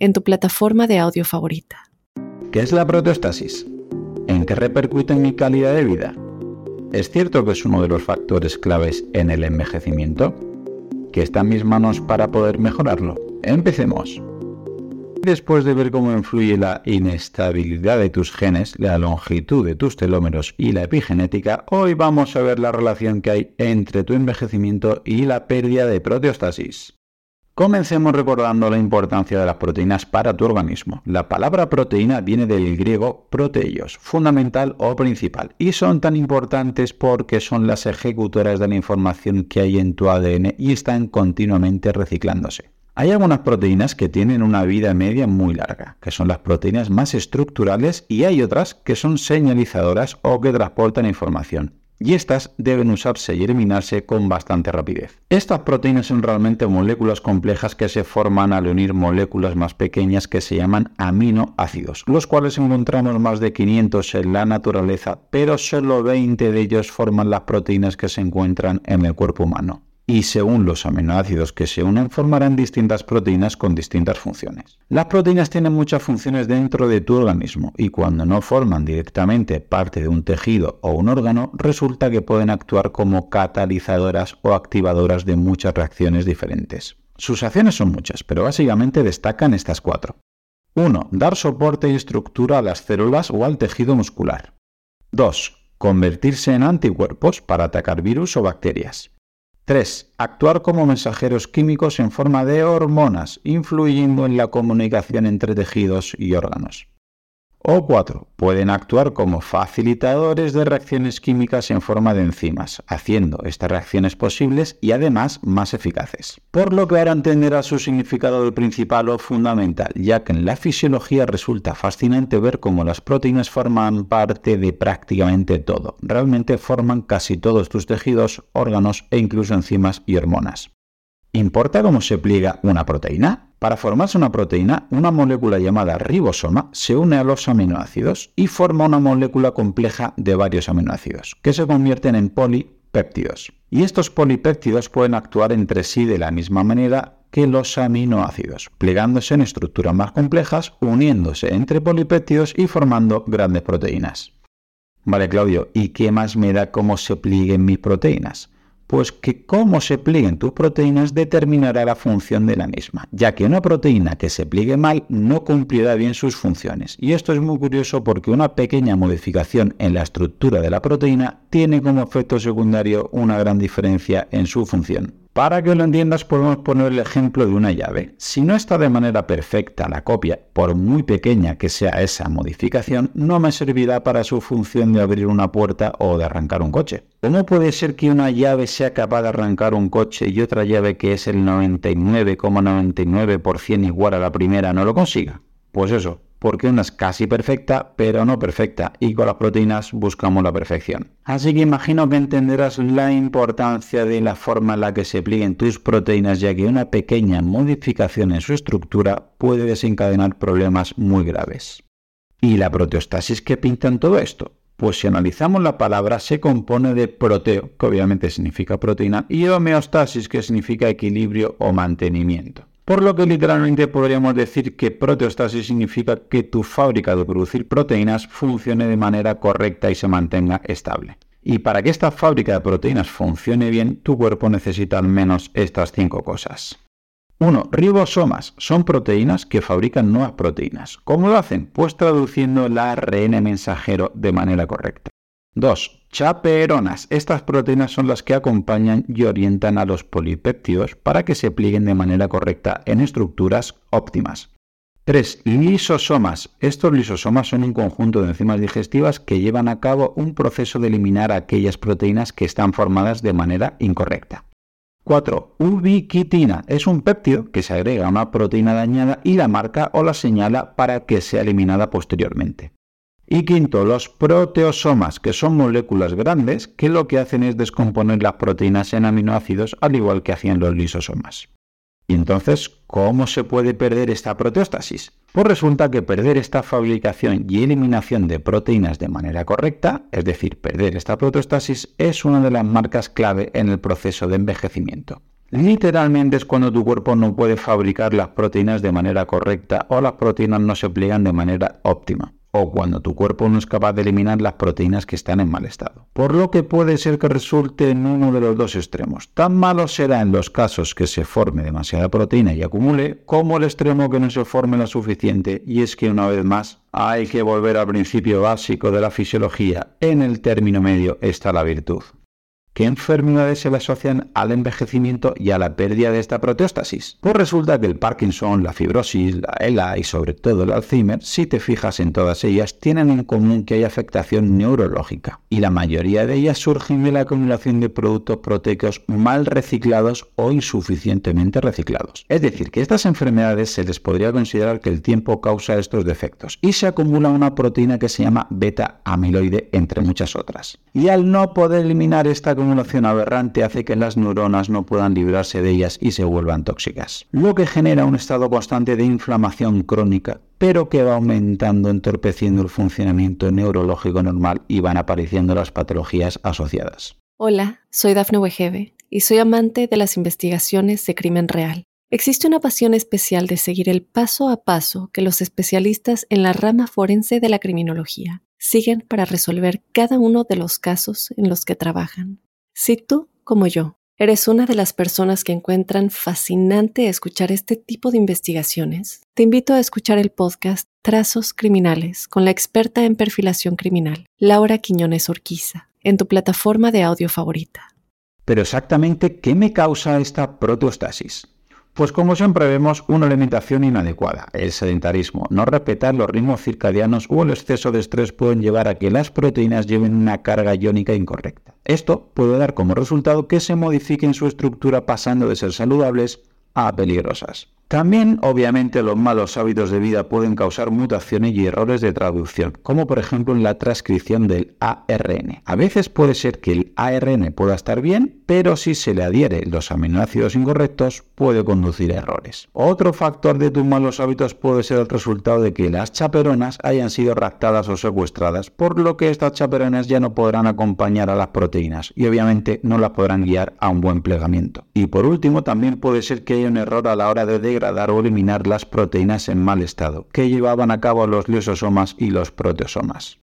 en tu plataforma de audio favorita. ¿Qué es la proteostasis? ¿En qué repercute en mi calidad de vida? ¿Es cierto que es uno de los factores claves en el envejecimiento? ¿Que está en mis manos para poder mejorarlo? Empecemos. Después de ver cómo influye la inestabilidad de tus genes, la longitud de tus telómeros y la epigenética, hoy vamos a ver la relación que hay entre tu envejecimiento y la pérdida de proteostasis. Comencemos recordando la importancia de las proteínas para tu organismo. La palabra proteína viene del griego proteios, fundamental o principal, y son tan importantes porque son las ejecutoras de la información que hay en tu ADN y están continuamente reciclándose. Hay algunas proteínas que tienen una vida media muy larga, que son las proteínas más estructurales, y hay otras que son señalizadoras o que transportan información y estas deben usarse y eliminarse con bastante rapidez. Estas proteínas son realmente moléculas complejas que se forman al unir moléculas más pequeñas que se llaman aminoácidos, los cuales encontramos más de 500 en la naturaleza, pero solo 20 de ellos forman las proteínas que se encuentran en el cuerpo humano y según los aminoácidos que se unen formarán distintas proteínas con distintas funciones. Las proteínas tienen muchas funciones dentro de tu organismo y cuando no forman directamente parte de un tejido o un órgano, resulta que pueden actuar como catalizadoras o activadoras de muchas reacciones diferentes. Sus acciones son muchas, pero básicamente destacan estas cuatro. 1. Dar soporte y estructura a las células o al tejido muscular. 2. Convertirse en anticuerpos para atacar virus o bacterias. 3. Actuar como mensajeros químicos en forma de hormonas, influyendo en la comunicación entre tejidos y órganos. O 4. Pueden actuar como facilitadores de reacciones químicas en forma de enzimas, haciendo estas reacciones posibles y además más eficaces. Por lo que ahora entenderá su significado principal o fundamental, ya que en la fisiología resulta fascinante ver cómo las proteínas forman parte de prácticamente todo. Realmente forman casi todos tus tejidos, órganos e incluso enzimas y hormonas. ¿Importa cómo se pliega una proteína? Para formarse una proteína, una molécula llamada ribosoma se une a los aminoácidos y forma una molécula compleja de varios aminoácidos, que se convierten en polipéptidos. Y estos polipéptidos pueden actuar entre sí de la misma manera que los aminoácidos, plegándose en estructuras más complejas, uniéndose entre polipéptidos y formando grandes proteínas. Vale, Claudio, ¿y qué más me da cómo se plieguen mis proteínas? Pues que cómo se plieguen tus proteínas determinará la función de la misma, ya que una proteína que se pliegue mal no cumplirá bien sus funciones. Y esto es muy curioso porque una pequeña modificación en la estructura de la proteína tiene como efecto secundario una gran diferencia en su función. Para que lo entiendas podemos poner el ejemplo de una llave. Si no está de manera perfecta la copia, por muy pequeña que sea esa modificación, no me servirá para su función de abrir una puerta o de arrancar un coche. ¿Cómo puede ser que una llave sea capaz de arrancar un coche y otra llave que es el 99,99% igual a la primera no lo consiga? Pues eso, porque una es casi perfecta, pero no perfecta, y con las proteínas buscamos la perfección. Así que imagino que entenderás la importancia de la forma en la que se plieguen tus proteínas, ya que una pequeña modificación en su estructura puede desencadenar problemas muy graves. ¿Y la proteostasis qué pinta en todo esto? Pues si analizamos la palabra, se compone de proteo, que obviamente significa proteína, y homeostasis, que significa equilibrio o mantenimiento. Por lo que literalmente podríamos decir que proteostasis significa que tu fábrica de producir proteínas funcione de manera correcta y se mantenga estable. Y para que esta fábrica de proteínas funcione bien, tu cuerpo necesita al menos estas cinco cosas. 1. Ribosomas son proteínas que fabrican nuevas proteínas. ¿Cómo lo hacen? Pues traduciendo el ARN mensajero de manera correcta. 2. Chaperonas. Estas proteínas son las que acompañan y orientan a los polipéptidos para que se plieguen de manera correcta en estructuras óptimas. 3. Lisosomas. Estos lisosomas son un conjunto de enzimas digestivas que llevan a cabo un proceso de eliminar aquellas proteínas que están formadas de manera incorrecta. 4. Ubiquitina. Es un péptido que se agrega a una proteína dañada y la marca o la señala para que sea eliminada posteriormente. Y quinto, los proteosomas, que son moléculas grandes que lo que hacen es descomponer las proteínas en aminoácidos al igual que hacían los lisosomas. Y entonces, ¿cómo se puede perder esta proteostasis? Pues resulta que perder esta fabricación y eliminación de proteínas de manera correcta, es decir, perder esta proteostasis, es una de las marcas clave en el proceso de envejecimiento. Literalmente es cuando tu cuerpo no puede fabricar las proteínas de manera correcta o las proteínas no se pliegan de manera óptima o cuando tu cuerpo no es capaz de eliminar las proteínas que están en mal estado. Por lo que puede ser que resulte en uno de los dos extremos. Tan malo será en los casos que se forme demasiada proteína y acumule, como el extremo que no se forme lo suficiente, y es que una vez más hay que volver al principio básico de la fisiología. En el término medio está la virtud. ¿Qué enfermedades se le asocian al envejecimiento y a la pérdida de esta proteóstasis? Pues resulta que el Parkinson, la fibrosis, la ELA y sobre todo el Alzheimer, si te fijas en todas ellas, tienen en común que hay afectación neurológica. Y la mayoría de ellas surgen de la acumulación de productos proteicos mal reciclados o insuficientemente reciclados. Es decir, que estas enfermedades se les podría considerar que el tiempo causa estos defectos y se acumula una proteína que se llama beta amiloide entre muchas otras. Y al no poder eliminar esta acumulación aberrante hace que las neuronas no puedan librarse de ellas y se vuelvan tóxicas, lo que genera un estado constante de inflamación crónica, pero que va aumentando, entorpeciendo el funcionamiento neurológico normal y van apareciendo las patologías asociadas. Hola, soy Dafne Wegebe y soy amante de las investigaciones de crimen real. Existe una pasión especial de seguir el paso a paso que los especialistas en la rama forense de la criminología siguen para resolver cada uno de los casos en los que trabajan. Si tú, como yo, eres una de las personas que encuentran fascinante escuchar este tipo de investigaciones, te invito a escuchar el podcast Trazos Criminales con la experta en perfilación criminal, Laura Quiñones Orquiza, en tu plataforma de audio favorita. Pero exactamente, ¿qué me causa esta protostasis? Pues como siempre vemos, una alimentación inadecuada, el sedentarismo, no respetar los ritmos circadianos o el exceso de estrés pueden llevar a que las proteínas lleven una carga iónica incorrecta. Esto puede dar como resultado que se modifiquen su estructura pasando de ser saludables a peligrosas. También, obviamente, los malos hábitos de vida pueden causar mutaciones y errores de traducción, como por ejemplo en la transcripción del ARN. A veces puede ser que el ARN pueda estar bien, pero si se le adhieren los aminoácidos incorrectos, puede conducir a errores. Otro factor de tus malos hábitos puede ser el resultado de que las chaperonas hayan sido raptadas o secuestradas, por lo que estas chaperonas ya no podrán acompañar a las proteínas y obviamente no las podrán guiar a un buen plegamiento. Y por último, también puede ser que haya un error a la hora de o eliminar las proteínas en mal estado, que llevaban a cabo los lisosomas y los proteosomas.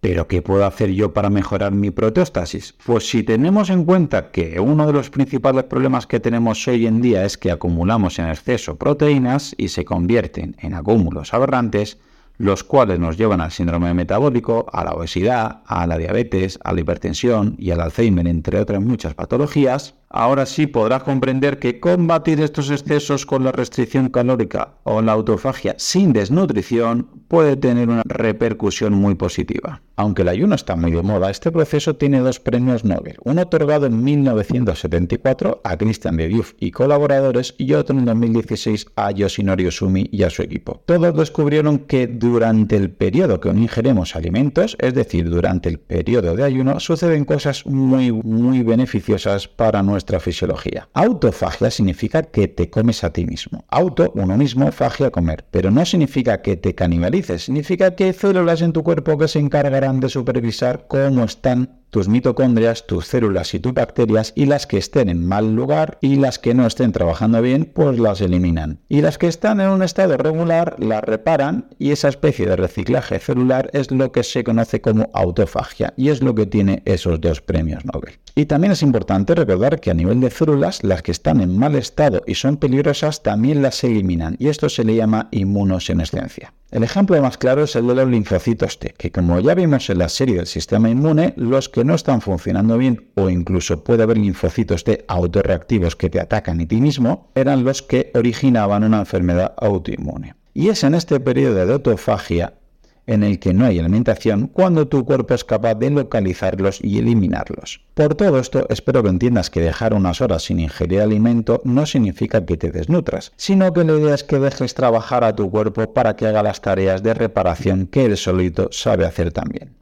¿Pero qué puedo hacer yo para mejorar mi proteostasis? Pues si tenemos en cuenta que uno de los principales problemas que tenemos hoy en día es que acumulamos en exceso proteínas y se convierten en acúmulos aberrantes, los cuales nos llevan al síndrome metabólico, a la obesidad, a la diabetes, a la hipertensión y al Alzheimer, entre otras muchas patologías, ahora sí podrás comprender que combatir estos excesos con la restricción calórica o la autofagia sin desnutrición puede tener una repercusión muy positiva. Aunque el ayuno está muy de moda, este proceso tiene dos premios Nobel, uno otorgado en 1974 a Christian de Diouf y colaboradores y otro en 2016 a Yoshinori Sumi y a su equipo. Todos descubrieron que durante el periodo que ingeremos alimentos, es decir, durante el periodo de ayuno, suceden cosas muy muy beneficiosas para nuestra fisiología. Autofagia significa que te comes a ti mismo. Auto, uno mismo, fagia, comer. Pero no significa que te canibalices, significa que hay células en tu cuerpo que se de supervisar cómo están tus mitocondrias, tus células y tus bacterias y las que estén en mal lugar y las que no estén trabajando bien, pues las eliminan. Y las que están en un estado regular las reparan y esa especie de reciclaje celular es lo que se conoce como autofagia y es lo que tiene esos dos premios Nobel. Y también es importante recordar que a nivel de células, las que están en mal estado y son peligrosas también las eliminan y esto se le llama inmunosenescencia. El ejemplo más claro es el de los linfocitos T, que como ya vimos en la serie del sistema inmune, los no están funcionando bien o incluso puede haber linfocitos T autorreactivos que te atacan a ti mismo, eran los que originaban una enfermedad autoinmune. Y es en este periodo de autofagia en el que no hay alimentación cuando tu cuerpo es capaz de localizarlos y eliminarlos. Por todo esto, espero que entiendas que dejar unas horas sin ingerir alimento no significa que te desnutras, sino que la idea es que dejes trabajar a tu cuerpo para que haga las tareas de reparación que él solito sabe hacer también.